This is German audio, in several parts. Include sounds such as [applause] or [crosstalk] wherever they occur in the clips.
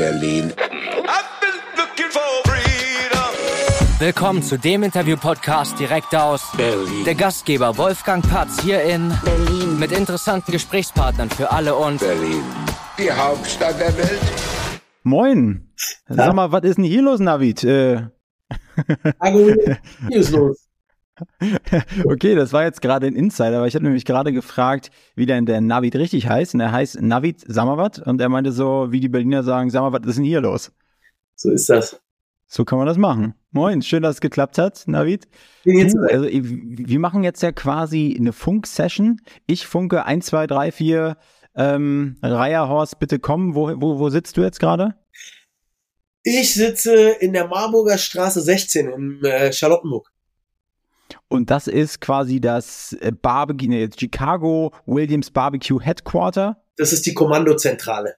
Berlin. Willkommen zu dem Interview-Podcast direkt aus Berlin. der Gastgeber Wolfgang Patz hier in Berlin. mit interessanten Gesprächspartnern für alle und Berlin. Die Hauptstadt der Welt. Moin. Sag mal, was ist denn hier los, Navid? Äh, Hallo, hier ist los. Okay, das war jetzt gerade ein Insider, weil ich habe nämlich gerade gefragt, wie denn der Navid richtig heißt. Und er heißt Navid Samawat und er meinte so, wie die Berliner sagen, sag mal, was ist denn hier los? So ist das. So kann man das machen. Moin, schön, dass es geklappt hat, Navid. Also, wir machen jetzt ja quasi eine Funk-Session. Ich funke 1, 2, 3, 4. Ähm, Reierhorst, bitte komm. Wo, wo, wo sitzt du jetzt gerade? Ich sitze in der Marburger Straße 16 in äh, Charlottenburg. Und das ist quasi das äh, Barbecue, nee, Chicago Williams Barbecue Headquarter. Das ist die Kommandozentrale.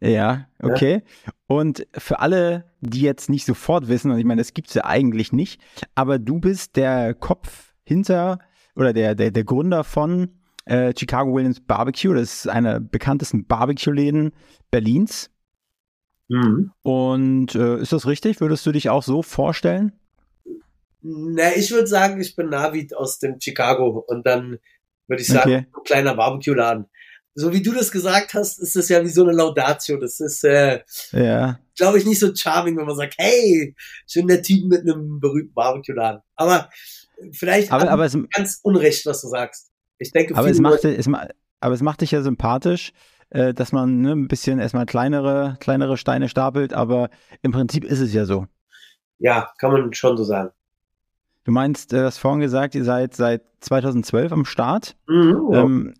Ja, okay. Und für alle, die jetzt nicht sofort wissen, und ich meine, das gibt's ja eigentlich nicht, aber du bist der Kopf hinter oder der, der, der Gründer von äh, Chicago Williams Barbecue. Das ist einer der bekanntesten Barbecue-Läden Berlins. Mhm. Und äh, ist das richtig? Würdest du dich auch so vorstellen? Na, ich würde sagen, ich bin Navid aus dem Chicago und dann würde ich sagen, Okay. ein kleiner Barbecue-Laden. So wie du das gesagt hast, ist das ja wie so eine Laudatio. Das ist, äh, Ja. glaube ich, nicht so charming, wenn man sagt, hey, schön der Typ mit einem berühmten Barbecue-Laden. Aber vielleicht Aber, aber, es, ganz unrecht, was du sagst. Ich denke, aber, es macht, es, aber es macht dich ja sympathisch, äh, dass man ne, ein bisschen erstmal kleinere, kleinere Steine stapelt, aber im Prinzip ist es ja so. Ja, kann man schon so sagen. Du meinst, äh, du hast vorhin gesagt, ihr seid seit 2012 am Start. Mhm, ja. Ähm,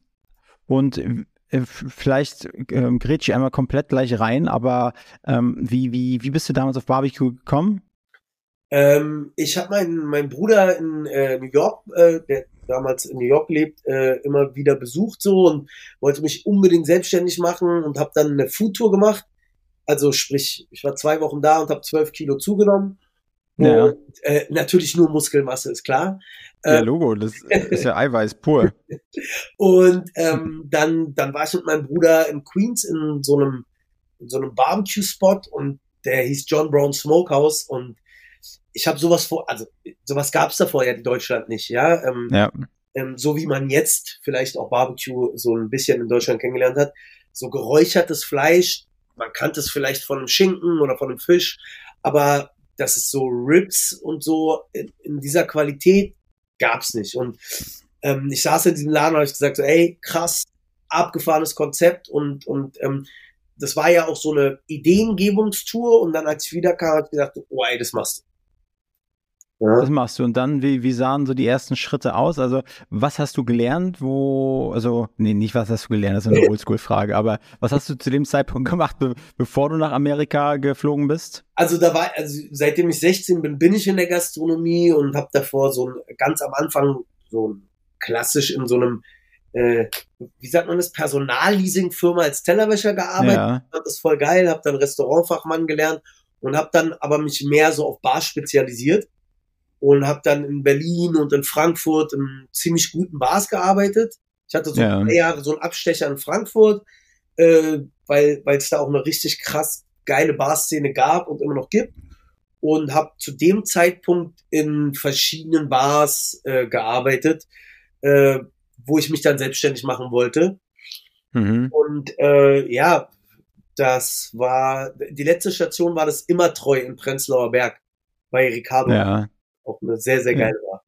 und äh, vielleicht ähm, grätsch ich einmal komplett gleich rein, aber ähm, wie, wie, wie bist du damals auf Barbecue gekommen? ähm, ich habe meinen mein Bruder in äh, New York, äh, der damals in New York lebt, äh, immer wieder besucht so und wollte mich unbedingt selbstständig machen und habe dann eine Foodtour gemacht. Also sprich, ich war zwei Wochen da und habe zwölf Kilo zugenommen. Ja. Und, äh, natürlich nur Muskelmasse, ist klar. Ja, Äh, Logo, das [laughs] ist ja Eiweiß pur. Und ähm, dann, dann war ich mit meinem Bruder in Queens in so einem, in so einem Barbecue-Spot und der hieß John Brown Smokehouse und ich habe sowas vor, also sowas gab's da vorher in Deutschland nicht, ja. Ähm, Ja, ähm, so wie man jetzt vielleicht auch Barbecue so ein bisschen in Deutschland kennengelernt hat, so geräuchertes Fleisch, man kannte es vielleicht von einem Schinken oder von einem Fisch, aber dass es so Ribs und so in, in dieser Qualität gab's nicht. Und ähm, ich saß in diesem Laden und habe gesagt so, ey, krass, abgefahrenes Konzept und und ähm, das war ja auch so eine Ideengebungstour und dann als ich wiederkam, habe ich gesagt, oh ey, das machst du. Ja. das machst du. Und dann, wie, wie sahen so die ersten Schritte aus? Also, was hast du gelernt, wo, also, nee, nicht was hast du gelernt, das ist eine [laughs] Oldschool-Frage, aber was hast du zu dem Zeitpunkt gemacht, be bevor du nach Amerika geflogen bist? Also da war, also seitdem ich 16 bin, bin ich in der Gastronomie und habe davor so ein, ganz am Anfang so ein, klassisch in so einem, äh, wie sagt man das, Personalleasing-Firma als Tellerwäscher gearbeitet. Ja, Fand das voll geil, habe dann Restaurantfachmann gelernt und habe dann aber mich mehr so auf Bar spezialisiert und habe dann in Berlin und in Frankfurt in ziemlich guten Bars gearbeitet. Ich hatte so Ja. drei Jahre so einen Abstecher in Frankfurt, äh, weil es da auch eine richtig krass geile Barszene gab und immer noch gibt und habe zu dem Zeitpunkt in verschiedenen Bars äh, gearbeitet, äh, wo ich mich dann selbstständig machen wollte. mhm. Und äh, ja, das war die letzte Station war das immer treu in Prenzlauer Berg bei Ricardo. ja, Auch eine sehr, sehr Ja. geile Bar.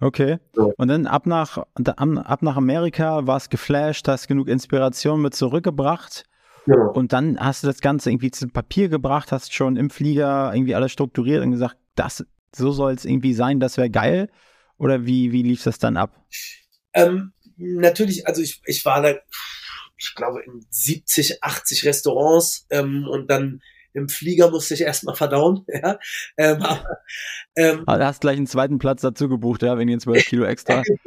okay. So. Und dann ab nach, ab nach Amerika, warst geflasht, hast genug Inspiration mit zurückgebracht. Genau. Und dann hast du das Ganze irgendwie zu Papier gebracht, hast schon im Flieger irgendwie alles strukturiert und gesagt, das, so soll es irgendwie sein, das wäre geil. Oder wie, wie lief das dann ab? Ähm, natürlich, also ich, ich war da, ich glaube, in 70, 80 Restaurants ähm, und dann im Flieger musste ich erstmal verdauen. [laughs] Ja? Ähm, aber, ähm, Ah, Du hast gleich einen zweiten Platz dazu gebucht, ja, wegen den 12 Kilo extra. [laughs]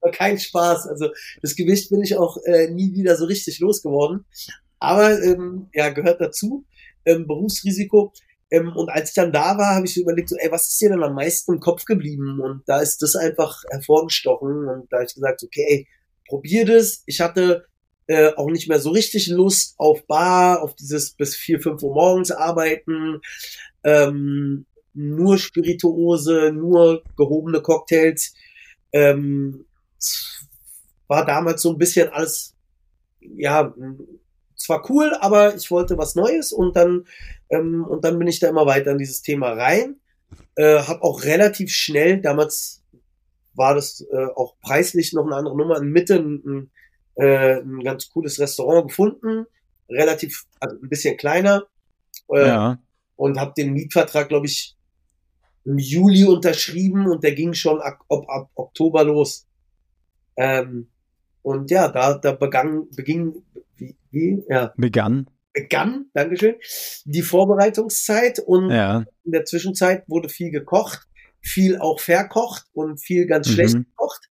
war [laughs] kein Spaß. Also das Gewicht bin ich auch äh, nie wieder so richtig losgeworden. Aber ähm, ja, gehört dazu. Ähm, Berufsrisiko. Ähm, und als ich dann da war, habe ich überlegt, so, ey, was ist dir denn am meisten im Kopf geblieben? Und da ist das einfach hervorgestochen. Und da habe ich gesagt, okay, ey, probier das. Ich hatte äh, auch nicht mehr so richtig Lust auf Bar, auf dieses bis vier, fünf Uhr morgens arbeiten, ähm, nur Spirituose, nur gehobene Cocktails. Ähm, war damals so ein bisschen alles, ja, zwar cool, aber ich wollte was Neues und dann ähm, und dann bin ich da immer weiter in dieses Thema rein. Äh, hab auch relativ schnell, damals war das äh, auch preislich noch eine andere Nummer, in Mitte ein, äh, ein ganz cooles Restaurant gefunden, relativ, also ein bisschen kleiner. Äh, ja. Und habe den Mietvertrag, glaube ich, im Juli unterschrieben und der ging schon ab, ab, ab Oktober los. Ähm, und ja, da, da begann, beging, wie, wie, ja. Begann. Begann, Dankeschön, die Vorbereitungszeit und ja. in der Zwischenzeit wurde viel gekocht, viel auch verkocht und viel ganz mhm. schlecht gekocht.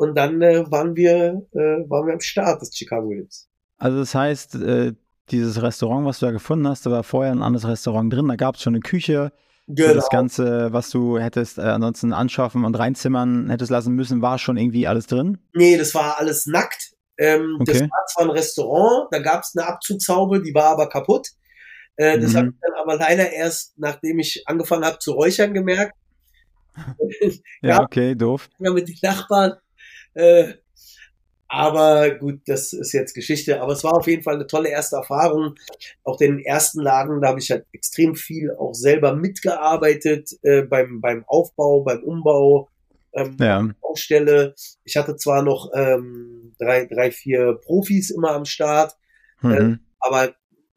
Und dann äh, waren wir, äh, waren wir am Start des Chicago Williams. Also das heißt, äh, dieses Restaurant, was du da gefunden hast, da war vorher ein anderes Restaurant drin, da gab es schon eine Küche, Genau. Das Ganze, was du hättest äh, ansonsten anschaffen und reinzimmern hättest lassen müssen, war schon irgendwie alles drin? Nee, das war alles nackt. Ähm, okay. Das war zwar ein Restaurant, da gab es eine Abzugshaube, die war aber kaputt. Äh, das mhm. habe ich dann aber leider erst, nachdem ich angefangen habe zu räuchern, gemerkt. [laughs] ja, okay, doof. Ja, mit den Nachbarn. Äh, aber gut, das ist jetzt Geschichte. Aber es war auf jeden Fall eine tolle erste Erfahrung. Auch den ersten Laden, da habe ich halt extrem viel auch selber mitgearbeitet äh, beim, beim Aufbau, beim Umbau, ähm, ja. Baustelle. Ich hatte zwar noch ähm, drei, drei, vier Profis immer am Start, mhm. äh, aber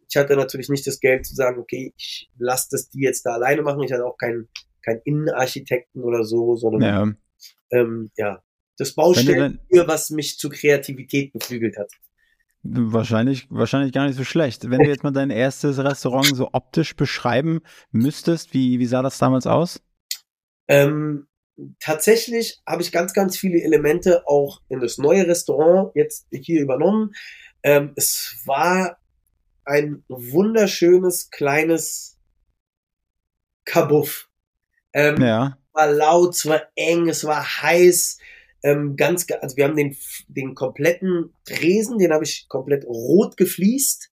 ich hatte natürlich nicht das Geld zu sagen, okay, ich lasse das die jetzt da alleine machen. Ich hatte auch keinen keinen Innenarchitekten oder so, sondern ja, ähm, ja das Baustellen, was mich zu Kreativität beflügelt hat. Wahrscheinlich, wahrscheinlich gar nicht so schlecht. Wenn du [laughs] jetzt mal dein erstes Restaurant so optisch beschreiben müsstest, wie, wie sah das damals aus? Ähm, tatsächlich habe ich ganz, ganz viele Elemente auch in das neue Restaurant jetzt hier übernommen. Ähm, es war ein wunderschönes kleines Kabuff. Ähm, ja. war laut, es war eng, es war heiß, ähm, ganz, also wir haben den, den kompletten Tresen, den habe ich komplett rot gefliest,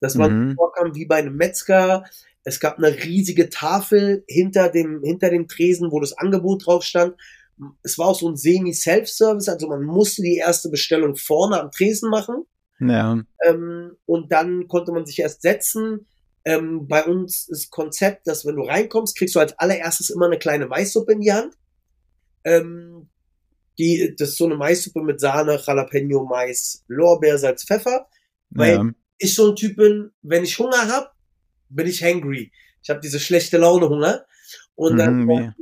dass man mhm. vorkam wie bei einem Metzger. Es gab eine riesige Tafel hinter dem, hinter dem Tresen, wo das Angebot drauf stand. Es war auch so ein Semi-Self-Service, also man musste die erste Bestellung vorne am Tresen machen. Ja. Ähm, und dann konnte man sich erst setzen. Ähm, bei uns ist Konzept, dass wenn du reinkommst, kriegst du als allererstes immer eine kleine Maissuppe in die Hand. Ähm, die, das ist so eine Maissuppe mit Sahne, Jalapeno, Mais, Lorbeer, Salz, Pfeffer. Weil ja. ich so ein Typ bin, wenn ich Hunger hab, bin ich hangry. Ich habe diese schlechte Laune Hunger. Und dann mhm,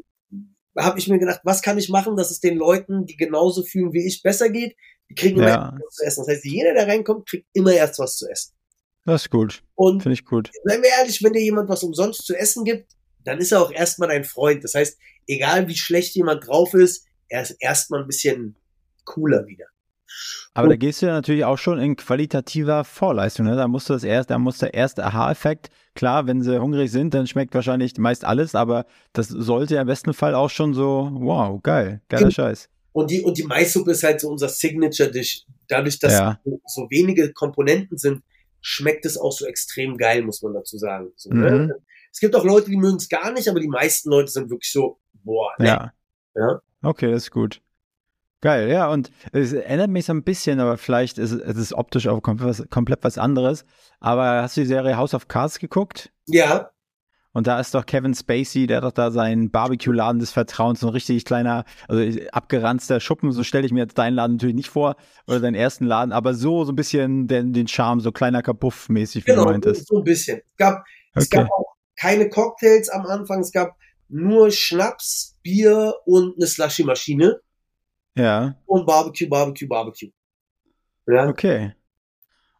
habe ich mir gedacht, was kann ich machen, dass es den Leuten, die genauso fühlen wie ich, besser geht? Die kriegen immer ja. was zu essen. Das heißt, jeder, der reinkommt, kriegt immer erst was zu essen. Das ist gut. Und finde ich gut. Seien wir ehrlich, wenn dir jemand was umsonst zu essen gibt, dann ist er auch erstmal dein Freund. Das heißt, egal wie schlecht jemand drauf ist, er ist erstmal ein bisschen cooler wieder. Aber und, da gehst du ja natürlich auch schon in qualitativer Vorleistung. Ne? Da musst du das erst, da muss der erste Aha-Effekt. Klar, wenn sie hungrig sind, dann schmeckt wahrscheinlich meist alles, aber das sollte ja im besten Fall auch schon so, wow, geil, geiler und, Scheiß. Und die, und die Maissuppe ist halt so unser Signature-Dish. Dadurch, dass ja. so, so, wenige Komponenten sind, schmeckt es auch so extrem geil, muss man dazu sagen. So, ne? mhm. ne? Es gibt auch Leute, die mögen es gar nicht, aber die meisten Leute sind wirklich so, boah, ne? ja. ja. Okay, das ist gut. Geil, ja, und es erinnert mich so ein bisschen, aber vielleicht ist es ist optisch auch komplett was, komplett was anderes. Aber hast du die Serie House of Cards geguckt? Ja. Und da ist doch Kevin Spacey, der hat doch da seinen Barbecue-Laden des Vertrauens, so ein richtig kleiner, also abgeranzter Schuppen, so stelle ich mir jetzt deinen Laden natürlich nicht vor, oder deinen ersten Laden, aber so, so ein bisschen den, den Charme, so kleiner Kapuff-mäßig, wie genau, du meintest. so ein bisschen. Es gab, okay. es gab auch keine Cocktails am Anfang, es gab nur Schnaps, Bier und eine Slushy-Maschine. Ja. Und Barbecue, Barbecue, Barbecue. Ja. Okay.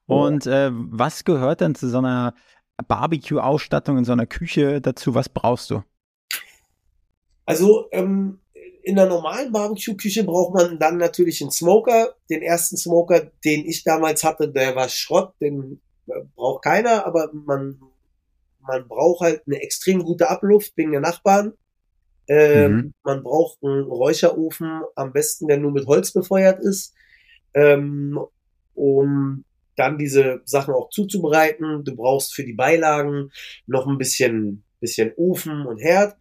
Und äh, was gehört denn zu so einer Barbecue-Ausstattung in so einer Küche dazu? Was brauchst du? Also ähm, in der normalen Barbecue-Küche braucht man dann natürlich einen Smoker. Den ersten Smoker, den ich damals hatte, der war Schrott, den äh, braucht keiner, aber man man braucht halt eine extrem gute Abluft wegen der Nachbarn. Ähm, mhm. Man braucht einen Räucherofen, am besten der nur mit Holz befeuert ist. Ähm, um dann diese Sachen auch zuzubereiten. Du brauchst für die Beilagen noch ein bisschen, bisschen Ofen und Herd.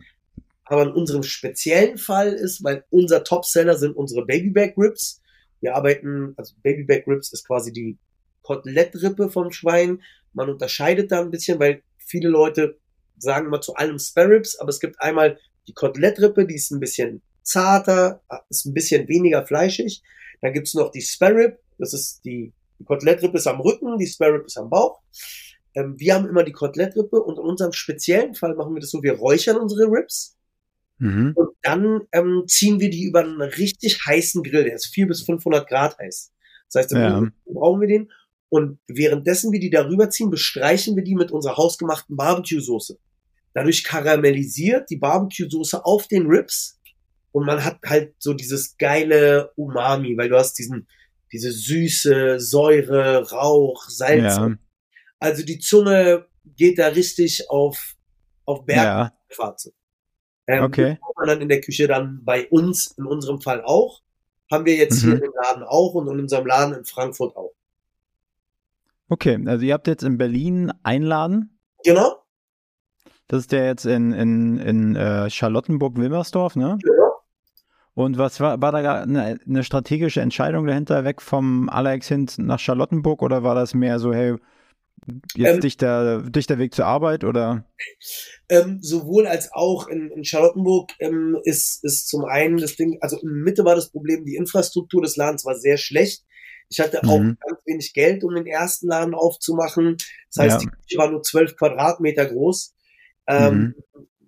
Aber in unserem speziellen Fall ist, weil unser Topseller sind unsere Babyback Ribs. Wir arbeiten, also Babyback Ribs ist quasi die Kotelettrippe vom Schwein. Man unterscheidet da ein bisschen, weil viele Leute sagen immer zu allem Spare Ribs, aber es gibt einmal die Kotelettrippe, die ist ein bisschen zarter, ist ein bisschen weniger fleischig. Dann gibt's noch die Spare Rib, das ist die, die Kotelettrippe ist am Rücken, die Spare Rib ist am Bauch. Ähm, wir haben immer die Kotelettrippe und in unserem speziellen Fall machen wir das so, wir räuchern unsere Ribs Mhm. und dann ähm, ziehen wir die über einen richtig heißen Grill, der ist 400 bis 500 Grad heiß. Das heißt, im Ja. Brauchen wir den. Und währenddessen wir die darüber ziehen, bestreichen wir die mit unserer hausgemachten Barbecue-Soße. Dadurch karamellisiert die Barbecue-Soße auf den Ribs und man hat halt so dieses geile Umami, weil du hast diesen, diese Süße, Säure, Rauch, Salz. Ja, Also die Zunge geht da richtig auf, auf Berg ja. Ähm, Okay. man dann in der Küche dann bei uns, in unserem Fall auch. Haben wir jetzt Mhm. hier im Laden auch und in unserem Laden in Frankfurt auch. Okay. Also ihr habt jetzt in Berlin Einladen. Genau, Das ist der jetzt in, in, in äh, Charlottenburg-Wilmersdorf, ne? genau. Und was war, war da eine, eine strategische Entscheidung dahinter, weg vom Alex hin nach Charlottenburg oder war das mehr so, hey, jetzt Ähm, dichter, dichter Weg zur Arbeit oder? Ähm, sowohl als auch in, in Charlottenburg ähm, ist, ist zum einen das Ding, also in Mitte war das Problem, die Infrastruktur des Ladens war sehr schlecht. Ich hatte auch Mhm. ganz wenig Geld, um den ersten Laden aufzumachen. Das heißt, Ja. die Küche war nur 12 Quadratmeter groß. Ähm,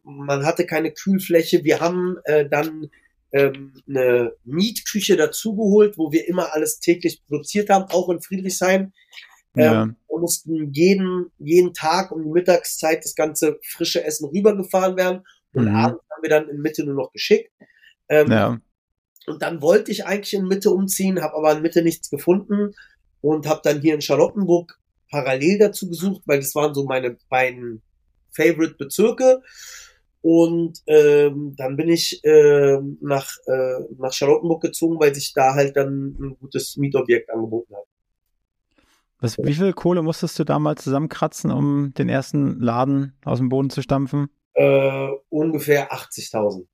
Man hatte keine Kühlfläche. Wir haben äh, dann ähm, eine Mietküche dazugeholt, wo wir immer alles täglich produziert haben, auch in Friedrichshain. Ja. Ähm, wir mussten jeden, jeden Tag um die Mittagszeit das ganze frische Essen rübergefahren werden und Mhm. abends haben wir dann in Mitte nur noch geschickt. Ähm, ja. Und dann wollte ich eigentlich in Mitte umziehen, habe aber in Mitte nichts gefunden und habe dann hier in Charlottenburg parallel dazu gesucht, weil das waren so meine beiden Favorite Bezirke. Und ähm, dann bin ich ähm, nach, äh, nach Charlottenburg gezogen, weil sich da halt dann ein gutes Mietobjekt angeboten hat. Was, wie viel Kohle musstest du damals zusammenkratzen, um den ersten Laden aus dem Boden zu stampfen? Äh, ungefähr 80.000.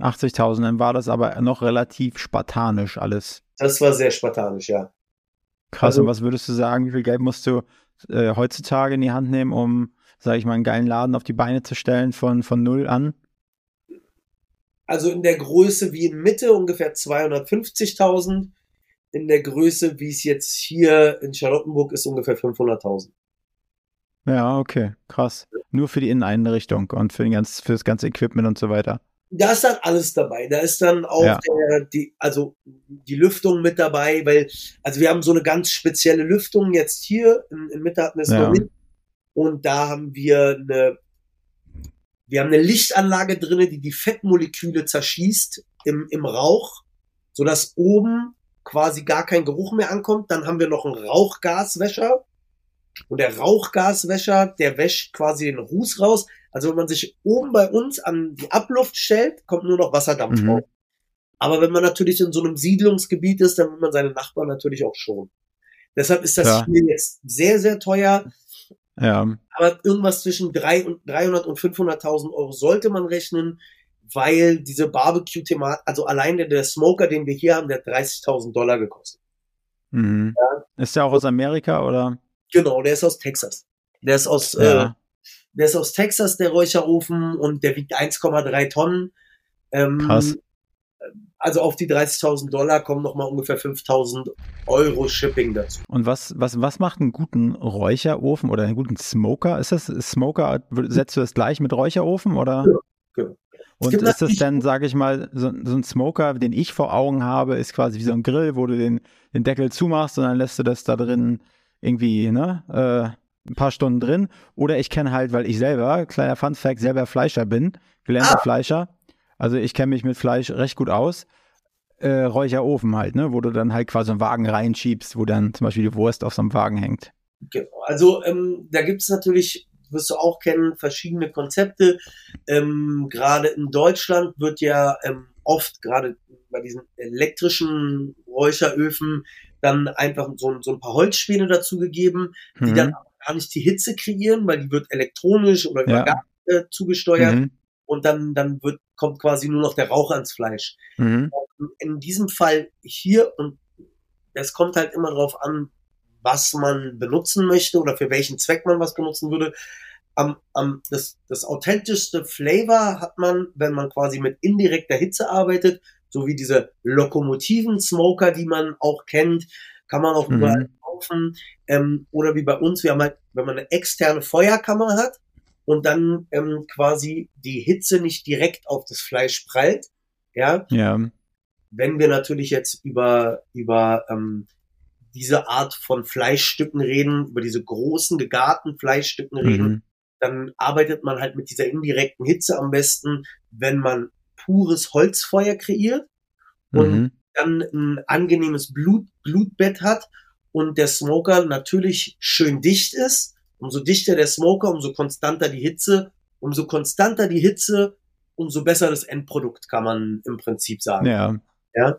80.000, dann war das aber noch relativ spartanisch alles. Das war sehr spartanisch, ja. Krass, Also- und was würdest du sagen, wie viel Geld musst du äh, heutzutage in die Hand nehmen, um, sag ich mal, einen geilen Laden auf die Beine zu stellen von, von null an? Also in der Größe wie in Mitte ungefähr 250.000. In der Größe, wie es jetzt hier in Charlottenburg ist, ungefähr 500.000. Ja, okay, krass. Nur für die Inneneinrichtung und für, den ganz, für das ganze Equipment und so weiter. Da ist dann alles dabei. Da ist dann auch Ja. der, die, also die Lüftung mit dabei, weil, also wir haben so eine ganz spezielle Lüftung jetzt hier. In, in Mitte hatten wir es Ja. noch nicht. Und da haben wir eine, wir haben eine Lichtanlage drinne, die die Fettmoleküle zerschießt im, im Rauch, sodass oben quasi gar kein Geruch mehr ankommt. Dann haben wir noch einen Rauchgaswäscher. Und der Rauchgaswäscher, der wäscht quasi den Ruß raus. Also wenn man sich oben bei uns an die Abluft stellt, kommt nur noch Wasserdampf Mhm. raus. Aber wenn man natürlich in so einem Siedlungsgebiet ist, dann will man seine Nachbarn natürlich auch schon. Deshalb ist das Ja. hier jetzt sehr, sehr teuer. Ja, Aber irgendwas zwischen drei und 300 und 500.000 Euro sollte man rechnen, weil diese Barbecue-Thema, also allein der, der Smoker, den wir hier haben, der hat 30.000 Dollar gekostet. mhm. Ist der auch aus Amerika oder? Genau, der ist aus Texas. Der ist aus, äh, Ja, der ist aus Texas, der Räucherofen, und der wiegt 1,3 Tonnen. Ähm, Krass. Also auf die 30.000 Dollar kommen nochmal ungefähr 5.000 Euro Shipping dazu. Und was, was, was macht einen guten Räucherofen oder einen guten Smoker? Ist das Smoker, setzt du das gleich mit Räucherofen oder? Ja, genau. Und ist das dann, sage ich mal, so, so ein Smoker, den ich vor Augen habe, ist quasi wie so ein Grill, wo du den, den Deckel zumachst und dann lässt du das da drin irgendwie, ne, äh, ein paar Stunden drin. Oder ich kenne halt, weil ich selber, kleiner Funfact, selber Fleischer bin, gelernter Ah. Fleischer. Also ich kenne mich mit Fleisch recht gut aus. Äh, Räucherofen halt, ne, wo du dann halt quasi einen Wagen reinschiebst, wo dann zum Beispiel die Wurst auf so einem Wagen hängt. Genau. Also ähm, da gibt es natürlich, wirst du auch kennen, verschiedene Konzepte. Ähm, gerade in Deutschland wird ja ähm, oft, gerade bei diesen elektrischen Räucheröfen, dann einfach so, so ein paar Holzspäne dazu gegeben, die Mhm. dann gar nicht die Hitze kreieren, weil die wird elektronisch oder über Ja. Gas äh, zugesteuert Mhm. und dann, dann wird, kommt quasi nur noch der Rauch ans Fleisch. Mhm. In diesem Fall hier und es kommt halt immer darauf an, was man benutzen möchte oder für welchen Zweck man was benutzen würde. Am, am, das, das authentischste Flavor hat man, wenn man quasi mit indirekter Hitze arbeitet, so wie diese Lokomotiven Smoker, die man auch kennt, kann man auch Mhm. überall kaufen. Ähm, oder wie bei uns, wir haben halt, wenn man eine externe Feuerkammer hat und dann ähm, quasi die Hitze nicht direkt auf das Fleisch prallt, ja, Ja. wenn wir natürlich jetzt über, über ähm, diese Art von Fleischstücken reden, über diese großen gegarten Fleischstücken reden, Mhm. dann arbeitet man halt mit dieser indirekten Hitze am besten, wenn man pures Holzfeuer kreiert und Mhm. dann ein angenehmes Blut, Blutbett hat und der Smoker natürlich schön dicht ist. Umso dichter der Smoker, umso konstanter die Hitze. Umso konstanter die Hitze, umso besser das Endprodukt, kann man im Prinzip sagen. Ja. Ja.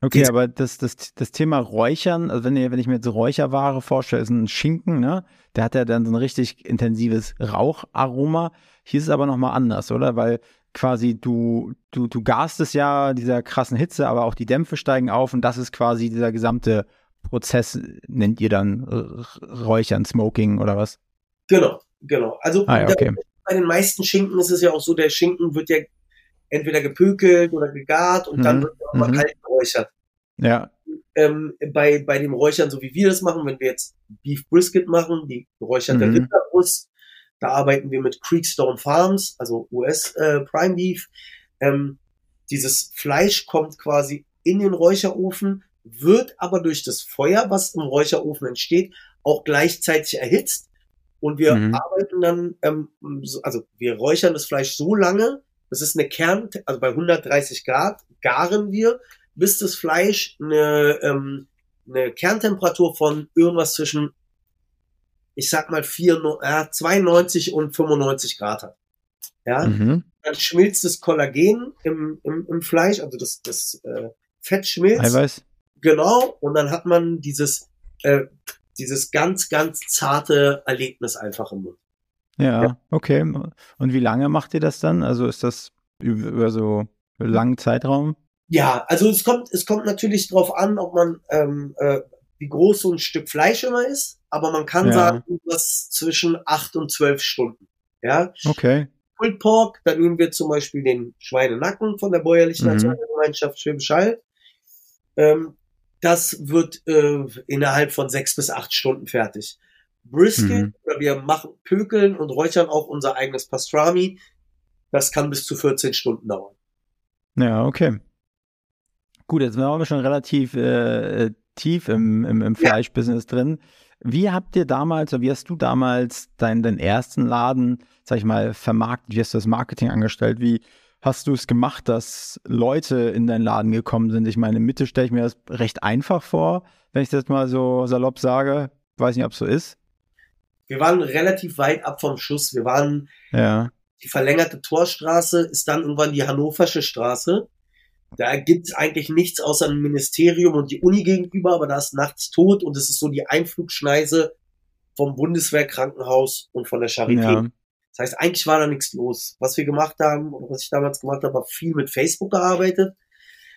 Okay, aber das, das, das Thema Räuchern, also wenn, ihr, wenn ich mir jetzt Räucherware vorstelle, ist ein Schinken, ne? Der hat ja dann so ein richtig intensives Raucharoma. Hier ist es aber nochmal anders, oder? Weil quasi du, du, du garst es ja dieser krassen Hitze, aber auch die Dämpfe steigen auf und das ist quasi dieser gesamte Prozess, nennt ihr dann Räuchern, Smoking oder was? Genau, genau. Also Ah ja, okay. bei den meisten Schinken ist es ja auch so, der Schinken wird ja entweder gepökelt oder gegart und dann Mhm, wird er mal mhm. kalt geräuchert. Ja, ähm, bei, bei dem Räuchern, so wie wir das machen, wenn wir jetzt Beef Brisket machen, die geräucherte Mhm. Rinderbrust, da arbeiten wir mit Creekstone Farms, also US äh, Prime Beef. Ähm, dieses Fleisch kommt quasi in den Räucherofen, wird aber durch das Feuer, was im Räucherofen entsteht, auch gleichzeitig erhitzt. Und wir Mhm. arbeiten dann, ähm, so, also wir räuchern das Fleisch so lange, das ist eine Kern, also bei 130 Grad garen wir, bis das Fleisch eine, ähm, eine Kerntemperatur von irgendwas zwischen, ich sag mal, 4, äh, 92 und 95 Grad hat. Ja, mhm. dann schmilzt das Kollagen im, im, im Fleisch, also das, das äh, Fett schmilzt. Eiweiß. Genau, und dann hat man dieses, äh, dieses ganz, ganz zarte Erlebnis einfach im Mund. Ja, Ja. okay. Und wie lange macht ihr das dann? Also ist das über, so einen langen Zeitraum? Ja, also es kommt, es kommt natürlich drauf an, ob man, ähm, äh, wie groß so ein Stück Fleisch immer ist, aber man kann Ja. sagen, was zwischen acht und zwölf Stunden. Ja, Okay. Pulled Pork, da nehmen wir zum Beispiel den Schweinenacken von der bäuerlichen Mhm. Nationalgemeinschaft Schwäbisch Hall. Ähm, das wird äh, innerhalb von sechs bis acht Stunden fertig. Brisket, Mhm. oder wir machen Pökeln und räuchern auch unser eigenes Pastrami. Das kann bis zu 14 Stunden dauern. Ja, okay. Gut, jetzt sind wir schon relativ äh, äh, tief im, im, im Fleischbusiness drin. Wie habt ihr damals, oder wie hast du damals deinen, deinen ersten Laden, sag ich mal, vermarktet? Wie hast du das Marketing angestellt? Wie hast du es gemacht, dass Leute in deinen Laden gekommen sind? Ich meine, in Mitte stelle ich mir das recht einfach vor, wenn ich das mal so salopp sage. Weiß nicht, ob es so ist. Wir waren relativ weit ab vom Schuss. Wir waren, Ja. die verlängerte Torstraße ist dann irgendwann die Hannoversche Straße. Da gibt's eigentlich nichts außer ein Ministerium und die Uni gegenüber, aber da ist nachts tot und es ist so die Einflugschneise vom Bundeswehrkrankenhaus und von der Charité. Ja. Das heißt, eigentlich war da nichts los. Was wir gemacht haben oder was ich damals gemacht habe, war viel mit Facebook gearbeitet.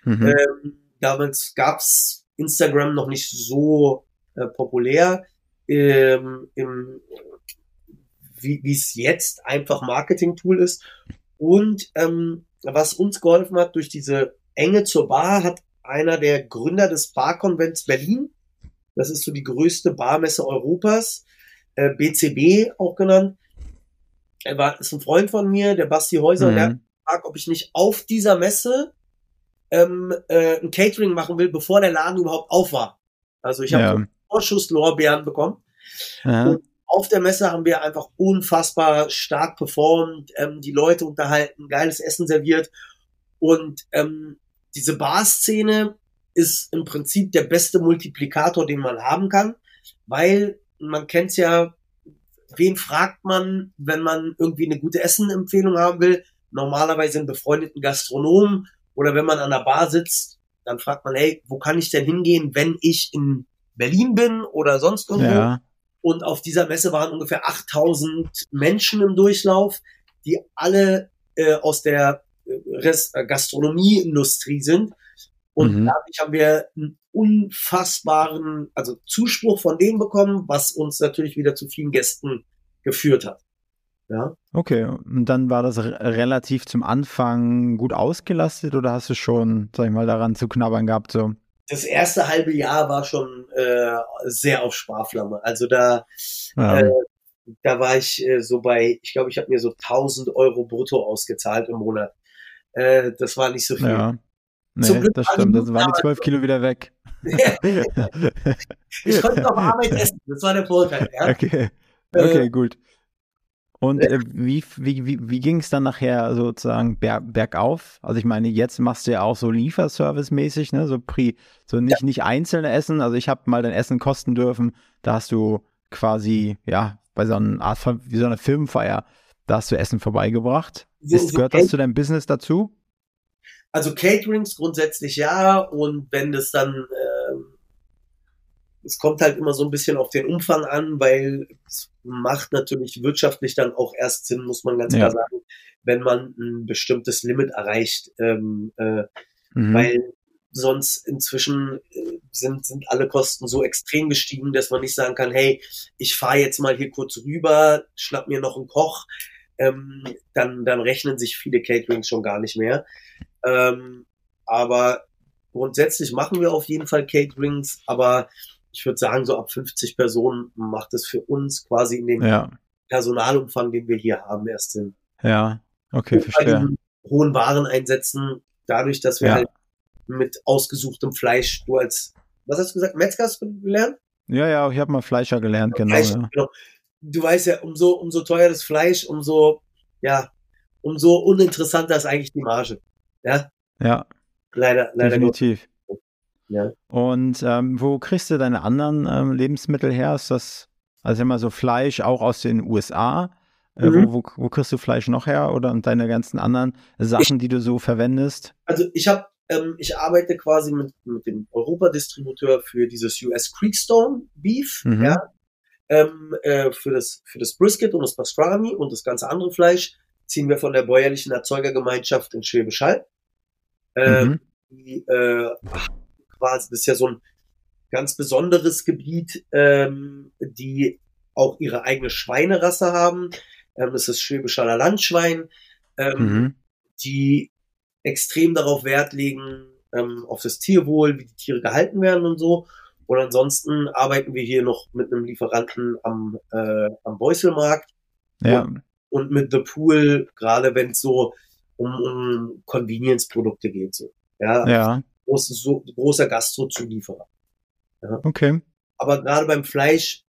Mhm. Ähm, damals gab's Instagram noch nicht so äh, populär, ähm, im, wie es jetzt einfach Marketing-Tool ist. Und ähm, was uns geholfen hat durch diese Enge zur Bar, hat einer der Gründer des Barkonvents Berlin, das ist so die größte Barmesse Europas, äh, BCB auch genannt. Er war, ist ein Freund von mir, der Basti Häuser, und der hat Mhm. gefragt, ob ich nicht auf dieser Messe ähm, äh, ein Catering machen will, bevor der Laden überhaupt auf war. Also ich habe Ja. so Vorschusslorbeeren bekommen. Aha. Und auf der Messe haben wir einfach unfassbar stark performt, ähm, die Leute unterhalten, geiles Essen serviert. Und ähm, diese Bar-Szene ist im Prinzip der beste Multiplikator, den man haben kann, weil man kennt's ja, wen fragt man, wenn man irgendwie eine gute Essenempfehlung haben will? Normalerweise einen befreundeten Gastronomen oder wenn man an der Bar sitzt, dann fragt man, hey, wo kann ich denn hingehen, wenn ich in Berlin bin oder sonst irgendwo? Ja. Und auf dieser Messe waren ungefähr 8000 Menschen im Durchlauf, die alle äh, aus der äh, äh, Gastronomieindustrie sind. Und Mhm. dadurch haben wir einen unfassbaren, also Zuspruch von denen bekommen, was uns natürlich wieder zu vielen Gästen geführt hat. Ja. Okay, und dann war das re- relativ zum Anfang gut ausgelastet oder hast du schon, sag ich mal, daran zu knabbern gehabt? So? Das erste halbe Jahr war schon äh, sehr auf Sparflamme. Also da, Ja. Äh, da war ich äh, so bei, ich glaube, ich habe mir so 1000 Euro brutto ausgezahlt im Monat. Äh, das war nicht so viel. ja. Zum Nee, Glück das stimmt. Das waren die zwölf Kilo wieder weg. [laughs] ich konnte auf Arbeit [laughs] essen. Das war der Vorteil. Ja? Okay, okay, Äh, gut. Und äh, wie, wie, wie, wie ging es dann nachher sozusagen ber bergauf? Also ich meine, jetzt machst du ja auch so Lieferservice-mäßig, ne? So, pri so nicht, nicht einzelne Essen. Also ich habe mal dein Essen kosten dürfen. Da hast du quasi, ja, bei so einer Art von, wie so einer Firmenfeier, da hast du Essen vorbeigebracht. So- Ist, gehört das zu deinem Business dazu? Also Caterings grundsätzlich ja und wenn das dann, ähm, es kommt halt immer so ein bisschen auf den Umfang an, weil es macht natürlich wirtschaftlich dann auch erst Sinn, muss man ganz Ja. klar sagen, wenn man ein bestimmtes Limit erreicht, ähm, äh, Mhm. weil sonst inzwischen äh, sind, sind alle Kosten so extrem gestiegen, dass man nicht sagen kann, hey, ich fahre jetzt mal hier kurz rüber, schnapp mir noch einen Koch, ähm, dann, dann rechnen sich viele Caterings schon gar nicht mehr. Ähm, aber grundsätzlich machen wir auf jeden Fall Caterings, aber ich würde sagen, so ab 50 Personen macht es für uns quasi in dem ja, Personalumfang, den wir hier haben, erst Sinn. ja, okay, Und bei verstehe. hohen Wareneinsätzen, dadurch, dass wir Ja. halt mit ausgesuchtem Fleisch, du als, was hast du gesagt, Metzger hast du gelernt? Ja, ja, ich habe mal Fleischer gelernt, genau. Fleisch, Ja. genau. Du weißt ja, umso, umso teuer das Fleisch, umso, ja, umso uninteressanter ist eigentlich die Marge. Ja, ja, leider, leider definitiv. Ja. Und ähm, wo kriegst du deine anderen ähm, Lebensmittel her? Ist das, also immer so Fleisch auch aus den USA? Äh, Mhm. wo, wo, wo kriegst du Fleisch noch her? Oder und deine ganzen anderen Sachen, die du so verwendest? Also ich habe, ähm, ich arbeite quasi mit, mit dem Europa-Distributeur für dieses US Creekstone Beef, Mhm. ja, ähm, äh, für das für das Brisket und das Pastrami und das ganze andere Fleisch ziehen wir von der bäuerlichen Erzeugergemeinschaft in Schwäbisch Hall. Ähm, Mhm. die, äh, quasi, das ist ja so ein ganz besonderes Gebiet, ähm, die auch ihre eigene Schweinerasse haben. Ähm, das ist Schwäbischer Landschwein, ähm, Mhm. die extrem darauf Wert legen, ähm, auf das Tierwohl, wie die Tiere gehalten werden und so. Und ansonsten arbeiten wir hier noch mit einem Lieferanten am, äh, am Beuselmarkt Ja, und mit The Pool, gerade wenn es so um, um Convenience-Produkte geht. So. Ja, ja, groß, so, großer Gastro-Zulieferer. okay. Aber gerade beim Fleisch,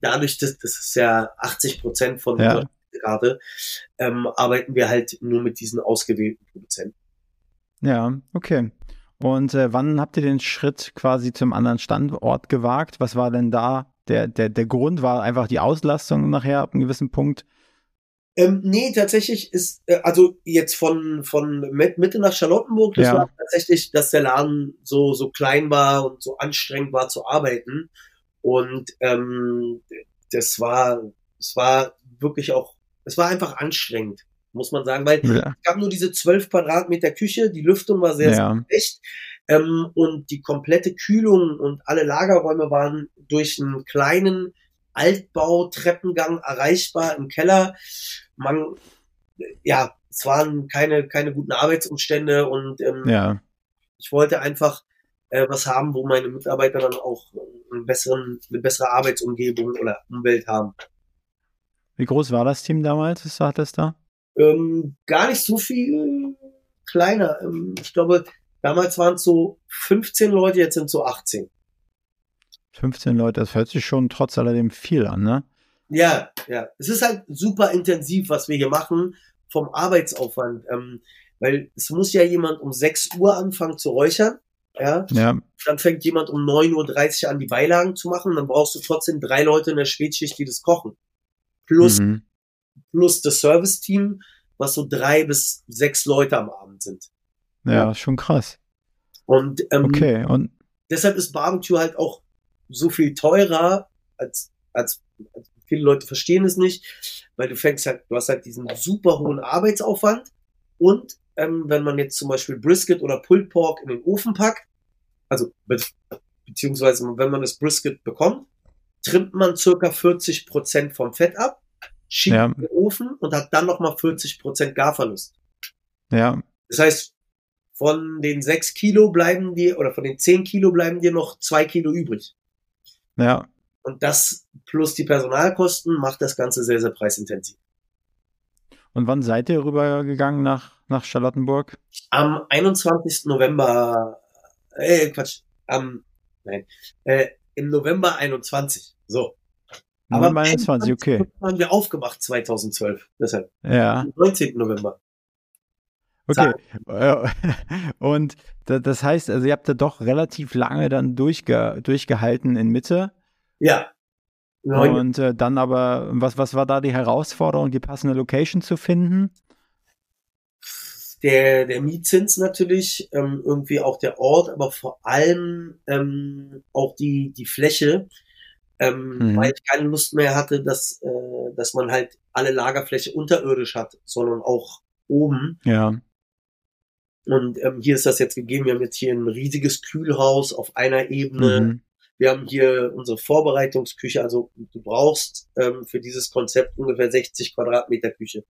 dadurch, dass das ist ja 80 Prozent von Ja. gerade, ähm, arbeiten wir halt nur mit diesen ausgewählten Produzenten. Ja, okay. Und äh, wann habt ihr den Schritt quasi zum anderen Standort gewagt? Was war denn da? Der, der, der Grund war einfach die Auslastung nachher ab einem gewissen Punkt. Ähm, nee, tatsächlich ist, äh, also jetzt von, von Mitte nach Charlottenburg, das Ja. war tatsächlich, dass der Laden so, so klein war und so anstrengend war zu arbeiten. Und ähm, das war, es war wirklich auch, es war einfach anstrengend, muss man sagen, weil Ja. es gab nur diese 12 Quadratmeter Küche, die Lüftung war sehr, sehr Ja, schlecht. Ähm, und die komplette Kühlung und alle Lagerräume waren durch einen kleinen Altbau-Treppengang erreichbar im Keller. Man, ja, es waren keine, keine guten Arbeitsumstände und ähm, ja, ich wollte einfach äh, was haben, wo meine Mitarbeiter dann auch einen besseren, eine bessere Arbeitsumgebung oder Umwelt haben. Wie groß war das Team damals, was du hattest da? Ähm, gar nicht so viel kleiner. Ähm, ich glaube, damals waren es so 15 Leute, jetzt sind es so 18. 15 Leute, das hört sich schon trotz alledem viel an, ne? Ja, ja. Es ist halt super intensiv, was wir hier machen vom Arbeitsaufwand. Ähm, weil es muss ja jemand um 6 Uhr anfangen zu räuchern. Ja. Ja, Dann fängt jemand um 9.30 Uhr an, die Beilagen zu machen. Dann brauchst du trotzdem drei Leute in der Spätschicht, die das kochen. Plus, mhm. plus das Service-Team, was so drei bis sechs Leute am Abend sind. ja, schon krass. Und, ähm, Okay, und deshalb ist Barbecue halt auch so viel teurer als, als, als viele Leute verstehen es nicht, weil du fängst halt, du hast halt diesen super hohen Arbeitsaufwand und ähm, wenn man jetzt zum Beispiel Brisket oder Pulled Pork in den Ofen packt, also be beziehungsweise wenn man das Brisket bekommt, trimmt man circa 40 Prozent vom Fett ab, schiebt Ja. in den Ofen und hat dann nochmal 40 Prozent Garverlust. ja, Das heißt, von den 6 Kilo bleiben dir, oder von den 10 Kilo bleiben dir noch 2 Kilo übrig. Ja, Und das plus die Personalkosten macht das Ganze sehr, sehr preisintensiv. Und wann seid ihr rübergegangen nach, nach Charlottenburg? Am 21. November, äh, Quatsch, am, nein, äh, im November 21. So. Aber November 21, okay. haben wir aufgemacht 2012. Deshalb. Ja, Am 19. November. Okay. [laughs] Und da- das heißt, also ihr habt da doch relativ lange dann durchge durchgehalten in Mitte. Ja. Neun, Und äh, dann aber, was, was war da die Herausforderung, die passende Location zu finden? der, der Mietzins natürlich, ähm, irgendwie auch der Ort, aber vor allem ähm, auch die, die Fläche, ähm, Mhm. weil ich keine Lust mehr hatte, dass, äh, dass man halt alle Lagerfläche unterirdisch hat, sondern auch oben. Ja, Und ähm, hier ist das jetzt gegeben. Wir haben jetzt hier ein riesiges Kühlhaus auf einer Ebene. mhm. Wir haben hier unsere Vorbereitungsküche. Also du brauchst ähm, für dieses Konzept ungefähr 60 Quadratmeter Küche.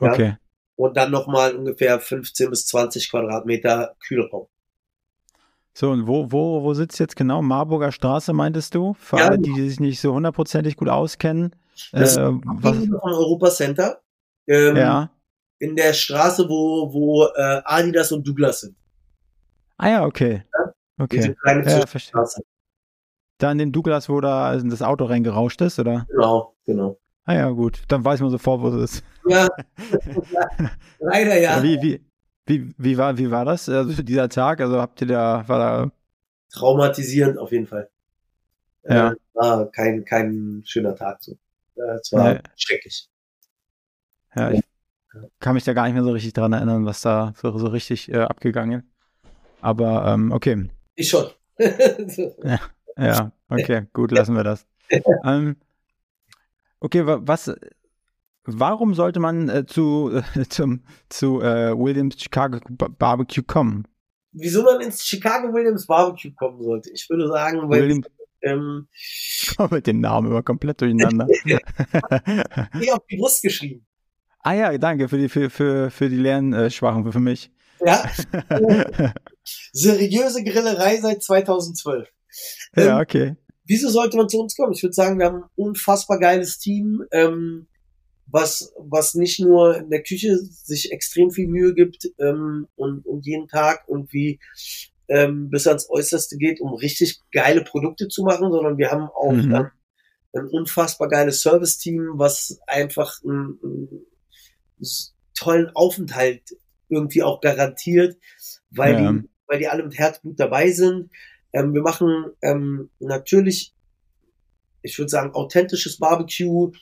Ja. okay. Und dann nochmal ungefähr 15 bis 20 Quadratmeter Kühlraum. So, und wo, wo, wo sitzt jetzt genau? Marburger Straße, meintest du? Für Ja, alle, die sich nicht so hundertprozentig gut auskennen. Das Äh, was, Gegenüber vom Europa Center. Ähm, ja. In der Straße, wo, wo äh, Adidas und Douglas sind. Ah ja, okay. Diese Okay. kleine Ja. Zwischenstraße. Da in dem Douglas, wo da das Auto reingerauscht ist, oder? Genau, genau. Ah ja, gut. Dann weiß man sofort, wo es ist. Ja, [laughs] leider ja. Wie, wie, wie, wie, war, wie war das, also dieser Tag? Also habt ihr da, war da, Traumatisierend auf jeden Fall. Ja. Äh, war kein, kein schöner Tag so. Äh, Es war Nee. schrecklich. ja, ich kann mich da gar nicht mehr so richtig dran erinnern, was da so, so richtig äh, abgegangen ist. Aber, ähm, okay. Ich schon. [laughs] Ja, okay, gut, lassen wir das. ähm, okay, wa- was, warum sollte man äh, zu, äh, zum, zu äh, Williams Chicago Ba- Barbecue kommen? Wieso man ins Chicago Williams Barbecue kommen sollte? Ich würde sagen, weil William, ähm, [laughs] mit dem Namen immer komplett durcheinander. [laughs] eh auf die Brust geschrieben. Ah ja, danke für die, für, für, für die Lernschwachen für mich. Ja, [laughs] seriöse Grillerei seit 2012. ja, Ähm, okay. wieso sollte man zu uns kommen? Ich würde sagen, wir haben ein unfassbar geiles Team, ähm, was, was nicht nur in der Küche sich extrem viel Mühe gibt ähm, und, und jeden Tag irgendwie ähm, bis ans Äußerste geht, um richtig geile Produkte zu machen, sondern wir haben auch Mhm. ähm, ein unfassbar geiles Service-Team, was einfach einen s- tollen Aufenthalt irgendwie auch garantiert, weil, Ja. die, weil die alle mit Herzblut dabei sind. Ähm, wir machen ähm, natürlich, ich würde sagen, authentisches Barbecue,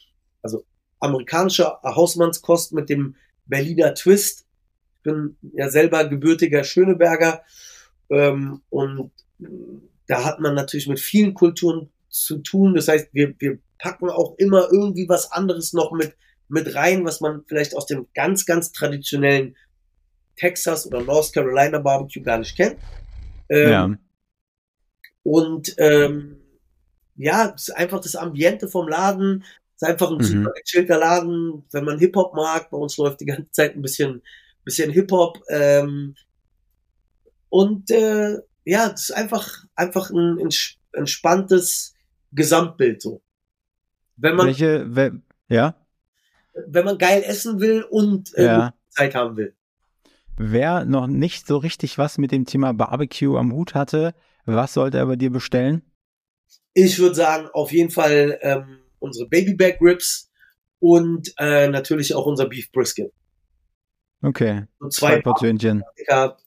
also amerikanische Hausmannskost mit dem Berliner Twist. Ich bin ja selber gebürtiger Schöneberger ähm, und da hat man natürlich mit vielen Kulturen zu tun. Das heißt, wir, wir packen auch immer irgendwie was anderes noch mit, mit rein, was man vielleicht aus dem ganz, ganz traditionellen Texas oder North Carolina Barbecue gar nicht kennt. Ähm, ja. und ähm, ja, es ist einfach das Ambiente vom Laden. Es ist einfach ein Mhm. super gechillter Laden. Wenn man Hip-Hop mag, bei uns läuft die ganze Zeit ein bisschen, bisschen Hip-Hop. Ähm, und äh, ja, es ist einfach, einfach ein ents entspanntes Gesamtbild so. Wenn man, Welche, wel, ja, wenn man geil essen will und äh, ja. Zeit haben will. Wer noch nicht so richtig was mit dem Thema Barbecue am Hut hatte, was sollte er bei dir bestellen? Ich würde sagen, auf jeden Fall ähm, unsere Baby Back Ribs und äh, natürlich auch unser Beef Brisket. Okay, So zwei zwei Portionchen.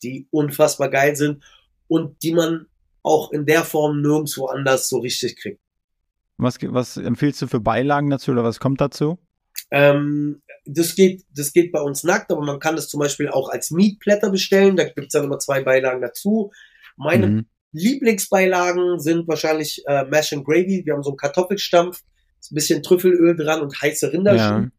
Die unfassbar geil sind und die man auch in der Form nirgendwo anders so richtig kriegt. Was, was empfiehlst du für Beilagen dazu oder was kommt dazu? Ähm, das geht, das geht bei uns nackt, aber man kann das zum Beispiel auch als Meatplatter bestellen. Da gibt's dann immer zwei Beilagen dazu. Meine Mhm. Lieblingsbeilagen sind wahrscheinlich äh, Mash and Gravy. Wir haben so einen Kartoffelstampf, ein bisschen Trüffelöl dran und heiße Rinderschinken. Ja.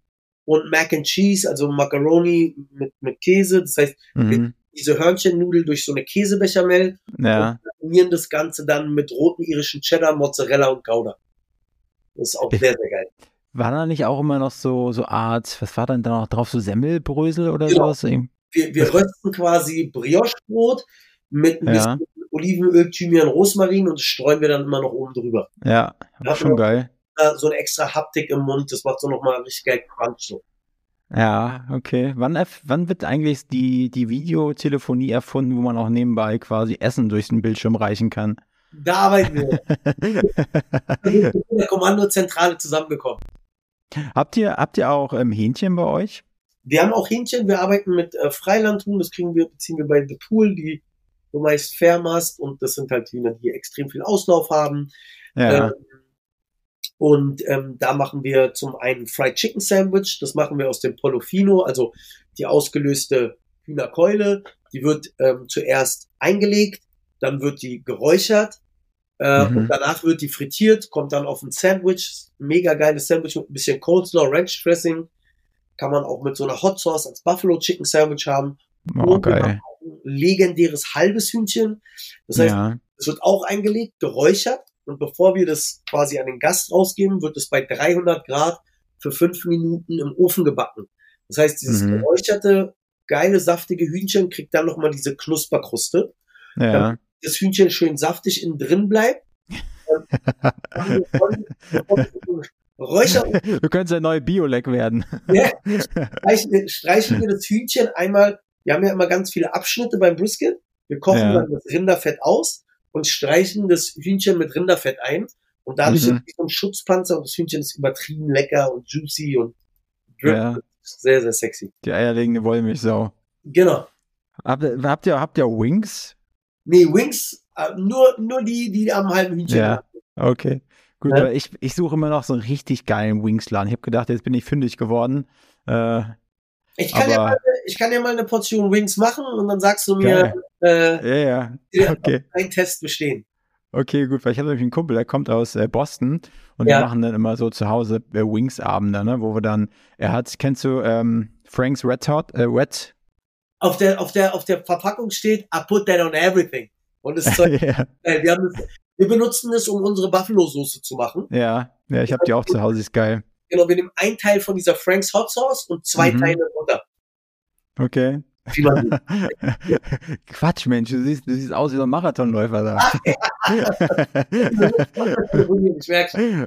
Und Mac and Cheese, also Macaroni mit, mit Käse. Das heißt, Mhm. diese Hörnchennudel durch so eine Käsebechamel Ja. kombinieren das Ganze dann mit roten irischen Cheddar, Mozzarella und Gouda. Das ist auch sehr, sehr geil. War da nicht auch immer noch so, so Art, was war denn da noch drauf, so Semmelbrösel oder Genau. sowas? Wir, wir rösten quasi Brioche-Brot mit ein Ja. bisschen Olivenöl, Thymian, Rosmarin und streuen wir dann immer noch oben drüber. Ja, Ja, schon geil. So eine extra Haptik im Mund, das macht so nochmal richtig geil Crunch. So. Ja, okay. Wann, wann wird eigentlich die, die Videotelefonie erfunden, wo man auch nebenbei quasi Essen durch den Bildschirm reichen kann? Da arbeiten wir. [laughs] Wir sind in der Kommandozentrale zusammengekommen. Habt ihr, habt ihr auch ähm, Hähnchen bei euch? Wir haben auch Hähnchen, wir arbeiten mit äh, Freilandhuhn, das kriegen wir, beziehen wir bei The Pool, die du meist Fairmast und das sind halt Hühner, die extrem viel Auslauf haben. Ja. Ähm, und ähm, da machen wir zum einen Fried Chicken Sandwich, das machen wir aus dem Polofino, also die ausgelöste Hühnerkeule. Die wird ähm, zuerst eingelegt, dann wird die geräuchert äh, Mhm. und danach wird die frittiert, kommt dann auf ein Sandwich, mega geiles Sandwich mit ein bisschen Coleslaw, Ranch Dressing. Kann man auch mit so einer Hot Sauce als Buffalo Chicken Sandwich haben. oh, Und wir geil. haben auch ein legendäres halbes Hühnchen. Das heißt, ja. es wird auch eingelegt, geräuchert und bevor wir das quasi an den Gast rausgeben, wird es bei 300 Grad für fünf Minuten im Ofen gebacken. Das heißt, dieses Mhm. geräucherte, geile, saftige Hühnchen kriegt dann nochmal diese Knusperkruste. Ja. Das Hühnchen schön saftig innen drin bleibt. [laughs] Räucher Du könntest der neue Biolek werden. Ja. [laughs] streichen, streichen wir das Hühnchen einmal. Wir haben ja immer ganz viele Abschnitte beim Brisket. Wir kochen Ja. dann das Rinderfett aus und streichen das Hühnchen mit Rinderfett ein. Und dadurch Mhm. ist so ein Schutzpanzer und das Hühnchen ist übertrieben lecker und juicy und Ja. sehr, sehr sexy. Die eierlegende Wollmilchsau. Genau. Habt, habt ihr, habt ihr Wings? Nee, Wings, äh, nur, nur die, die am halben Hühnchen Ja. haben. Okay. Gut, Ja. aber ich, ich suche immer noch so einen richtig geilen Wingsladen. Ich habe gedacht, jetzt bin ich fündig geworden. Äh, Ich kann, ja mal, ich kann ja mal eine Portion Wings machen und dann sagst du mir, äh, ja. Ja. [laughs] Okay. ein Test bestehen. Okay, gut, weil ich habe nämlich einen Kumpel, der kommt aus äh, Boston und Ja. wir machen dann immer so zu Hause äh, Wings-Abende, ne, wo wir dann, er hat, kennst du ähm, Frank's Red Hot, äh, Red? Auf der, auf der, auf der Verpackung steht, I put that on everything. Und das Zeug [laughs] ja, Äh, wir, haben das, wir benutzen es, um unsere Buffalo-Soße zu machen. ja, ja, ich habe die auch zu Hause, ist geil. Genau, wir nehmen einen Teil von dieser Frank's Hot Sauce und zwei Mhm. Teile Butter. Okay. [laughs] Quatsch, Mensch, du siehst, du siehst aus wie so ein Marathonläufer da. ich merke schon.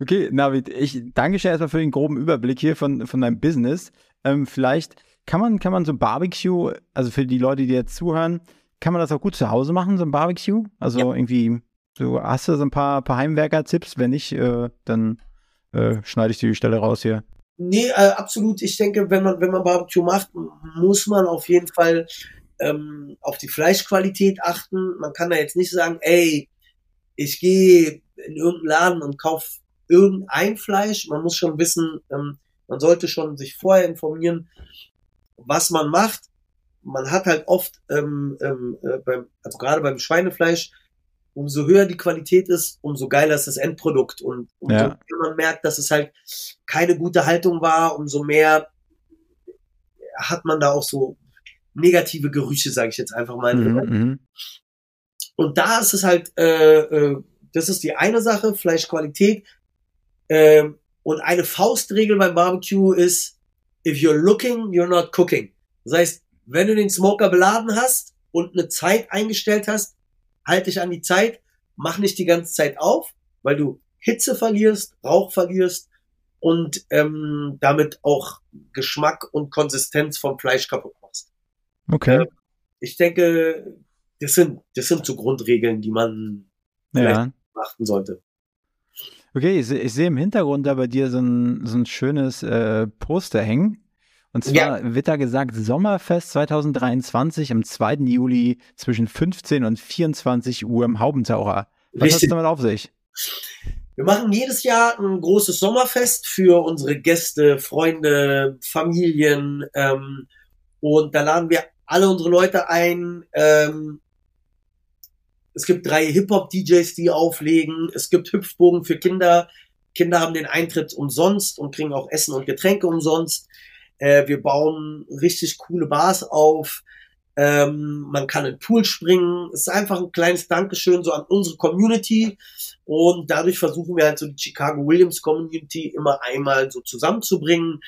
Okay, Navid, ich danke dir erstmal für den groben Überblick hier von, von deinem Business. Ähm, vielleicht kann man, kann man so ein Barbecue, also für die Leute, die jetzt zuhören, kann man das auch gut zu Hause machen, so ein Barbecue? Also Ja. irgendwie, so hast du so ein paar, paar Heimwerker-Tipps? Wenn nicht, äh, dann äh, schneide ich die Stelle raus hier. Nee, äh, absolut. Ich denke, wenn man, wenn man Barbecue macht, muss man auf jeden Fall ähm, auf die Fleischqualität achten. Man kann da jetzt nicht sagen, ey, ich gehe in irgendeinen Laden und kauf irgendein Fleisch. Man muss schon wissen, ähm, man sollte schon sich vorher informieren, was man macht. Man hat halt oft, ähm, ähm, äh, beim, also gerade beim Schweinefleisch, umso höher die Qualität ist, umso geiler ist das Endprodukt. Und umso Ja. mehr man merkt, dass es halt keine gute Haltung war, umso mehr hat man da auch so negative Gerüche, sage ich jetzt einfach mal. Mhm, mhm. Und da ist es halt, äh, äh, das ist die eine Sache, Fleischqualität. Ähm, und eine Faustregel beim Barbecue ist, if you're looking, you're not cooking. Das heißt, wenn du den Smoker beladen hast und eine Zeit eingestellt hast, halt dich an die Zeit, mach nicht die ganze Zeit auf, weil du Hitze verlierst, Rauch verlierst und ähm, damit auch Geschmack und Konsistenz vom Fleisch kaputt machst. Okay, Ich denke, das sind, das sind so Grundregeln, die man ja. beachten sollte. Okay, ich, ich sehe im Hintergrund da bei dir so ein, so ein schönes äh, Poster hängen. Und zwar wird da gesagt, Sommerfest 2023 am 2. Juli zwischen 15 und 24 Uhr im Haubentaucher. Was hat es Richtig. damit auf sich? Wir machen jedes Jahr ein großes Sommerfest für unsere Gäste, Freunde, Familien. Ähm, und da laden wir alle unsere Leute ein. Ähm, es gibt drei Hip-Hop-DJs, die auflegen. Es gibt Hüpfbogen für Kinder. Kinder haben den Eintritt umsonst und kriegen auch Essen und Getränke umsonst. Äh, wir bauen richtig coole Bars auf. Ähm, man kann in den Pool springen. Es ist einfach ein kleines Dankeschön so an unsere Community. Und dadurch versuchen wir halt so die Chicago Williams Community immer einmal so zusammenzubringen.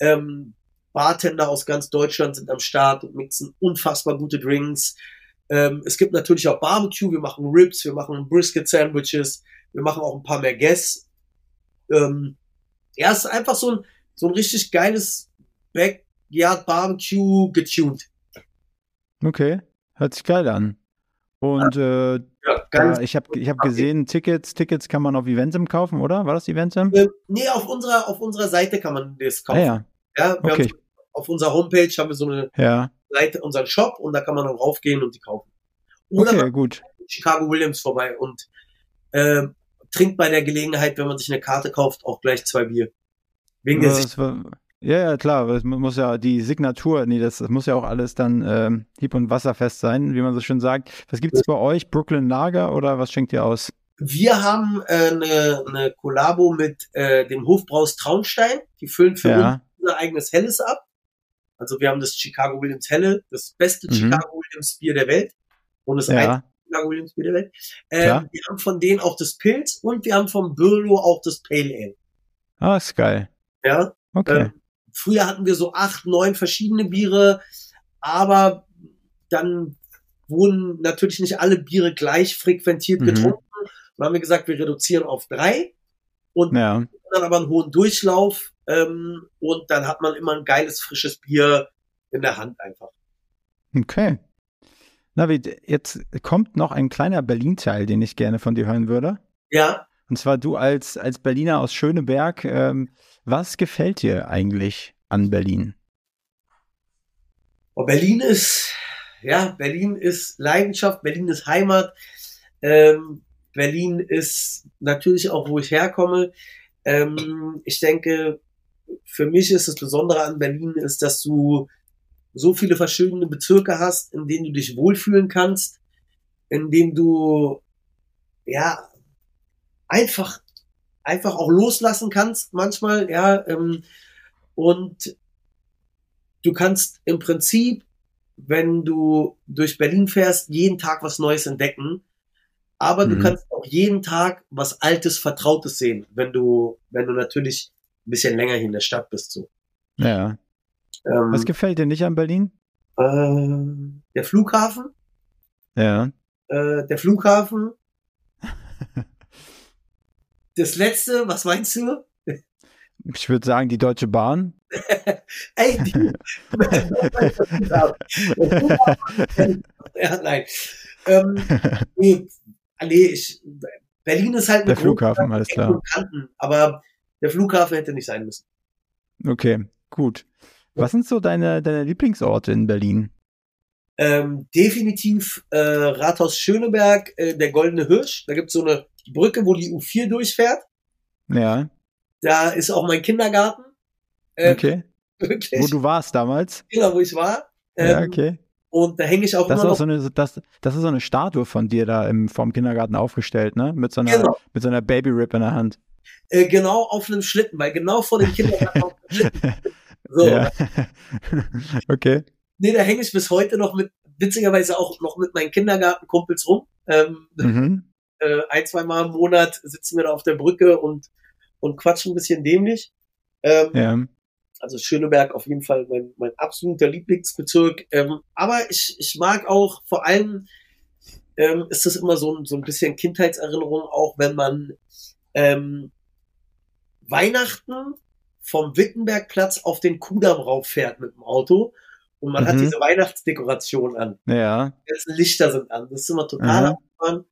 Ähm, Bartender aus ganz Deutschland sind am Start und mixen unfassbar gute Drinks. Ähm, es gibt natürlich auch Barbecue. Wir machen Ribs, wir machen Brisket Sandwiches. Wir machen auch ein paar mehr Guests. Ähm, ja, es ist einfach so ein, so ein richtig geiles Backyard Barbecue getuned. Okay, hört sich geil an. Und äh, Ja, ich habe ich hab gesehen, Tickets, Tickets kann man auf Eventim kaufen, oder? War das Eventim? Äh, nee, auf unserer, auf unserer Seite kann man das Ah kaufen. ja, ja, wir okay. haben, auf unserer Homepage haben wir so eine Ja, Seite, unseren Shop und da kann man dann raufgehen und die kaufen. Oder okay, gut. Chicago Williams vorbei und ähm, trinkt bei der Gelegenheit, wenn man sich eine Karte kauft, auch gleich zwei Bier. Wegen der Ja, Sicht. ja, ja, klar, es mu- muss ja die Signatur, nee, das, das muss ja auch alles dann ähm, hieb- und wasserfest sein, wie man so schön sagt. Was gibt's bei euch? Brooklyn Lager oder was schenkt ihr aus? Wir haben äh, eine, eine Kollabo mit äh, dem Hofbraus Traunstein. Die füllen für uns Ja, unser eigenes Helles ab. Also wir haben das Chicago Williams Helle, das beste Mhm. Chicago Williams Bier der Welt. Und das ja, einzige Chicago Williams Bier der Welt. Ähm, wir haben von denen auch das Pilz und wir haben vom Birlo auch das Pale Ale. ah, ist geil. Ja. Okay. Ähm, früher hatten wir so acht, neun verschiedene Biere, aber dann wurden natürlich nicht alle Biere gleich frequentiert Mhm. getrunken. Dann haben wir gesagt, wir reduzieren auf drei und Ja, dann aber einen hohen Durchlauf ähm, und dann hat man immer ein geiles, frisches Bier in der Hand einfach. okay. Navid, jetzt kommt noch ein kleiner Berlin-Teil, den ich gerne von dir hören würde. Ja, Und zwar du als, als Berliner aus Schöneberg, ähm, was gefällt dir eigentlich an Berlin? Und Berlin ist, ja, Berlin ist Leidenschaft, Berlin ist Heimat, ähm, Berlin ist natürlich auch, wo ich herkomme. Ähm, ich denke, für mich ist das Besondere an Berlin ist, dass du so viele verschiedene Bezirke hast, in denen du dich wohlfühlen kannst, in denen du, ja, einfach, einfach auch loslassen kannst manchmal, ja, ähm, und du kannst im Prinzip, wenn du durch Berlin fährst, jeden Tag was Neues entdecken. Aber du Mhm. kannst auch jeden Tag was Altes, Vertrautes sehen, wenn du, wenn du natürlich bisschen länger hier in der Stadt bist. So. Ja. Ähm, Was gefällt dir nicht an Berlin? äh, der Flughafen, Ja. äh, der Flughafen. [laughs] Das letzte, was meinst du? Ich würde sagen, die Deutsche Bahn. [laughs] Ey, die, ja, nein. Ähm, [laughs] nee, nee, ich, Berlin ist halt Der Flughafen, alles klar. Kanten, aber der Flughafen hätte nicht sein müssen. Okay, gut. Was sind so deine, deine Lieblingsorte in Berlin? Ähm, definitiv äh, Rathaus Schöneberg, äh, der Goldene Hirsch. Da gibt's so eine Brücke, wo die U4 durchfährt. Ja, Da ist auch mein Kindergarten. Äh, okay. [laughs] Wirklich, Wo du warst damals? genau, wo ich war. Ähm, Ja, okay. Und da hänge ich auch Das ist immer auch noch. so eine, das, das ist so eine Statue von dir da im, vorm Kindergarten aufgestellt, ne? Mit so einer, Genau. mit so einer Baby Rip in der Hand. Äh, genau auf einem Schlitten, weil genau vor dem Kindergarten auf dem [laughs] Schlitten. So, Ja. [laughs] okay. nee, da hänge ich bis heute noch mit, witzigerweise auch noch mit meinen Kindergartenkumpels rum. Ähm, Mhm. [laughs] äh, ein, zwei Mal im Monat sitzen wir da auf der Brücke und, und quatschen ein bisschen dämlich. Ähm, Ja. Also Schöneberg auf jeden Fall mein, mein absoluter Lieblingsbezirk. Ähm, aber ich, ich mag auch vor allem, ähm, ist das immer so, ein- so ein bisschen Kindheitserinnerung, auch wenn man ähm, Weihnachten vom Wittenbergplatz auf den Kudamm rauffährt mit dem Auto und man hat Mhm. diese Weihnachtsdekoration an. Ja. Die ganzen Lichter sind an. Das ist immer total abgefahren.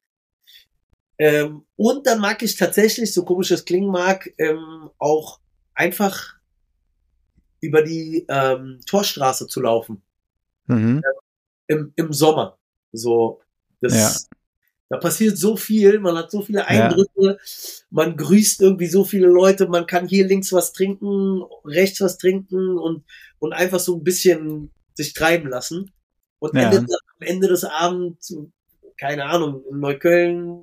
Ähm, und dann mag ich tatsächlich, so komisch es klingen mag, ähm, auch einfach über die ähm, Torstraße zu laufen Mhm. im, im Sommer. So, das, Da passiert so viel, man hat so viele Ja. Eindrücke, man grüßt irgendwie so viele Leute, man kann hier links was trinken, rechts was trinken und, und einfach so ein bisschen sich treiben lassen. Und Ja. endet dann am Ende des Abends, keine Ahnung, in Neukölln,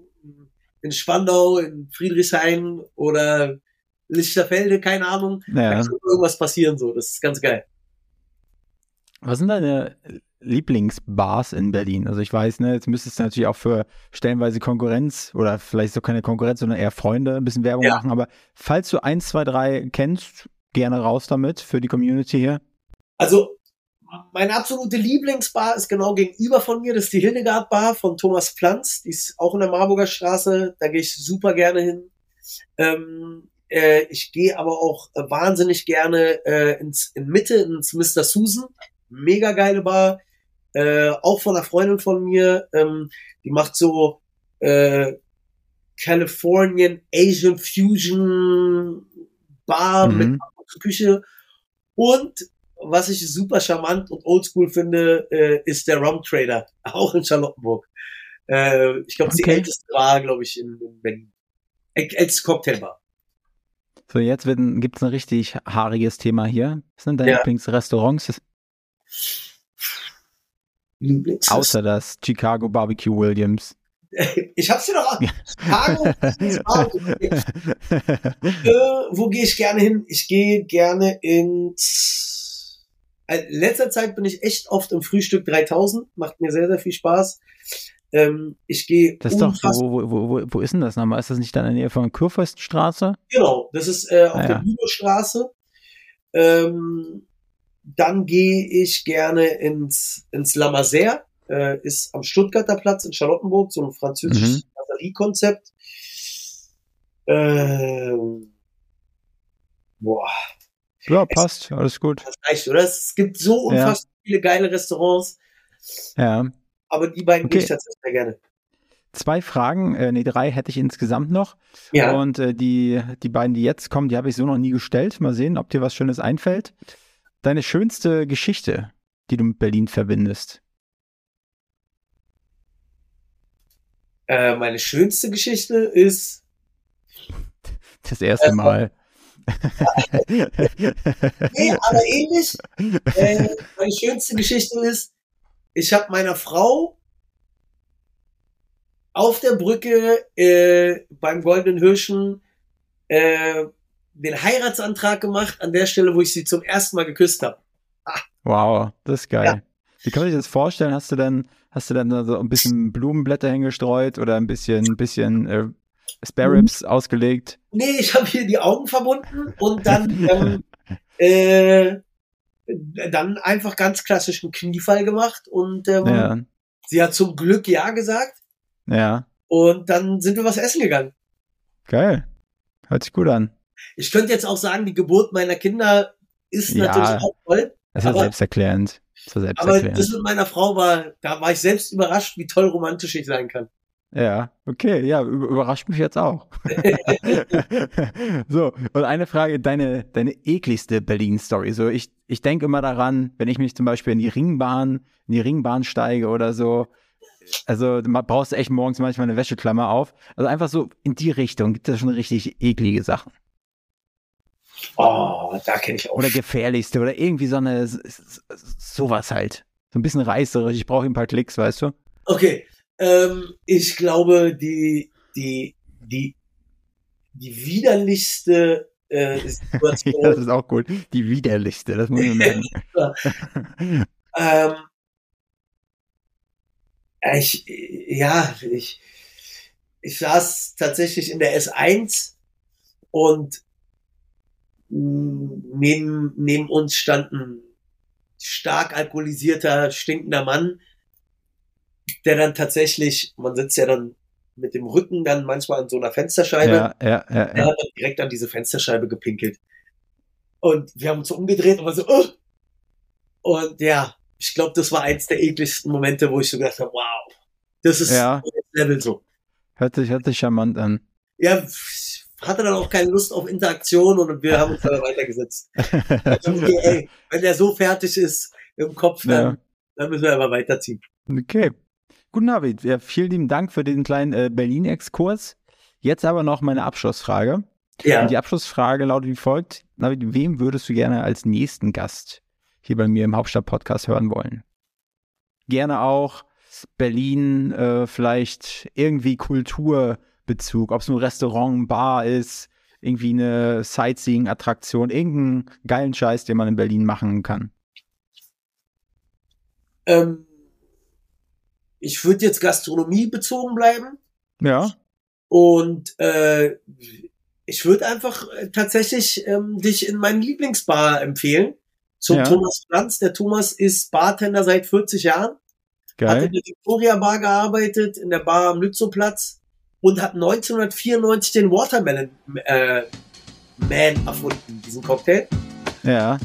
in Spandau, in Friedrichshain oder Lichterfelde, keine Ahnung. Da Ja. kann irgendwas passieren so. Das ist ganz geil. Was sind deine Lieblingsbars in Berlin? Also ich weiß, ne, jetzt müsstest du natürlich auch für stellenweise Konkurrenz oder vielleicht so keine Konkurrenz, sondern eher Freunde ein bisschen Werbung Ja. machen. Aber falls du eins, zwei, drei kennst, gerne raus damit für die Community hier. Also, meine absolute Lieblingsbar ist genau gegenüber von mir. Das ist die Hildegard Bar von Thomas Pflanz. Die ist auch in der Marburger Straße. Da gehe ich super gerne hin. Ähm, äh, ich gehe aber auch äh, wahnsinnig gerne äh, ins, in Mitte ins Mr. Susan. Mega geile Bar. Äh, auch von einer Freundin von mir. Ähm, die macht so äh, Californian Asian Fusion Bar mit Mhm. Küche. Und was ich super charmant und oldschool finde, äh, ist der Rum Trader, [laughs] auch in Charlottenburg. Äh, ich glaube, die Okay. älteste Bar, glaube ich, in, in Berlin. Älteste Cocktailbar. So, jetzt gibt es ein richtig haariges Thema hier. Was sind deine Ja. Lieblingsrestaurants? Lieblings. Außer das Chicago Barbecue Williams. [laughs] Ich hab's dir doch Chicago. [laughs] äh, wo gehe ich gerne hin? Ich gehe gerne ins. äh, In letzter Zeit bin ich echt oft im Frühstück 3000. Macht mir sehr, sehr viel Spaß. Ähm, ich gehe Das ist doch, wo, wo, wo, wo ist denn das nochmal? Ist das nicht dann in der Nähe von Kurfürstenstraße? Genau, das ist äh, auf Ah, der ja. Bülow-Straße. Ähm, dann gehe ich gerne ins, ins La Mazère, äh, ist am Stuttgarter Platz in Charlottenburg, so ein französisches Batteriekonzept. Ähm, boah, Ja, passt, alles gut. das reicht, oder? Es gibt so Ja. unfassbar viele geile Restaurants, Ja. aber die beiden gehe ich Okay. tatsächlich sehr gerne. Zwei Fragen, äh, nee, drei hätte ich insgesamt noch. Ja, Und äh, die, die beiden, die jetzt kommen, die habe ich so noch nie gestellt. Mal sehen, ob dir was Schönes einfällt. Deine schönste Geschichte, die du mit Berlin verbindest. äh, meine schönste Geschichte ist, [laughs] Das erste Also- Mal. [laughs] nee, aber ähnlich. Äh, meine schönste Geschichte ist, ich habe meiner Frau auf der Brücke äh, beim Goldenen Hirschen äh, den Heiratsantrag gemacht, an der Stelle, wo ich sie zum ersten Mal geküsst habe. Wow, das ist geil. Ja. Wie kann man sich das vorstellen? Hast du dann, hast du dann da so ein bisschen Blumenblätter hingestreut oder ein bisschen, ein bisschen äh, Spare Ribs ausgelegt? Nee, ich habe hier die Augen verbunden und dann [laughs] ähm, äh, dann einfach ganz klassisch einen Kniefall gemacht und ähm, Ja, sie hat zum Glück ja gesagt ja, und dann sind wir was essen gegangen. geil. Hört sich gut an. Ich könnte jetzt auch sagen, die Geburt meiner Kinder ist Ja. natürlich auch toll, Das war Aber- selbsterklärend. Aber das mit meiner Frau war, da war ich selbst überrascht, wie toll romantisch ich sein kann. Ja, okay, ja, über- überrascht mich jetzt auch. [laughs] so, und eine Frage, deine, deine ekligste Berlin-Story. So, ich, ich denke immer daran, wenn ich mich zum Beispiel in die Ringbahn, in die Ringbahn steige oder so, also du ma- brauchst echt morgens manchmal eine Wäscheklammer auf. Also einfach so in die Richtung gibt es schon richtig eklige Sachen. Oh, da kenne ich auch. Oder gefährlichste oder irgendwie so eine, sowas halt. So ein bisschen reißerisch, ich brauche ein paar Klicks, weißt du? Okay, ähm, ich glaube, die, die, die, die widerlichste äh, [laughs] ja, Situation, das ist auch gut. Die widerlichste, das muss man merken. [laughs] ähm, ich, ja, ich, ich saß tatsächlich in der S1 und neben, neben uns stand ein stark alkoholisierter, stinkender Mann, der dann tatsächlich, man sitzt ja dann mit dem Rücken dann manchmal an so einer Fensterscheibe, ja, ja, ja, er ja. hat dann direkt an diese Fensterscheibe gepinkelt. Und wir haben uns so umgedreht und war so, oh! Und ja, ich glaube, das war eins der ekligsten Momente, wo ich so gedacht habe, wow, das ist Ja. Level so. Hört sich, hört sich charmant an. Ja, hatte dann auch keine Lust auf Interaktion und wir haben uns dann weitergesetzt. [laughs] Also, okay, ey, wenn der so fertig ist im Kopf, dann, Ja. dann müssen wir aber weiterziehen. Okay. Guten Abend. Ja, vielen lieben Dank für den kleinen äh, Berlin-Exkurs. Jetzt aber noch meine Abschlussfrage. Ja. Und die Abschlussfrage lautet wie folgt. David, wem würdest du gerne als nächsten Gast hier bei mir im Hauptstadt-Podcast hören wollen? Gerne auch Berlin, äh, vielleicht irgendwie Kulturbezug, ob es nur Restaurant, Bar ist, irgendwie eine Sightseeing-Attraktion, irgendeinen geilen Scheiß, den man in Berlin machen kann. Ähm, ich würde jetzt Gastronomie bezogen bleiben. Ja. Und äh, ich würde einfach äh, tatsächlich ähm, dich in meinen Lieblingsbar empfehlen. Zum Ja. Thomas Franz. Der Thomas ist Bartender seit 40 Jahren. Hat Geil. in der Victoria Bar gearbeitet, in der Bar am Lützowplatz und hat 1994 den Watermelon äh, Man erfunden, diesen Cocktail. Ja.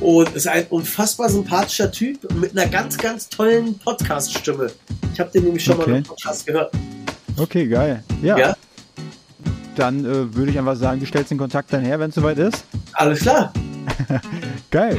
Und ist ein unfassbar sympathischer Typ mit einer ganz, ganz tollen Podcast-Stimme. Ich habe den nämlich schon mal Okay. im Podcast gehört. Okay, geil. Ja. Ja. Dann äh, würde ich einfach sagen, du stellst den Kontakt dann her, wenn es soweit ist. Alles klar. [laughs] Geil.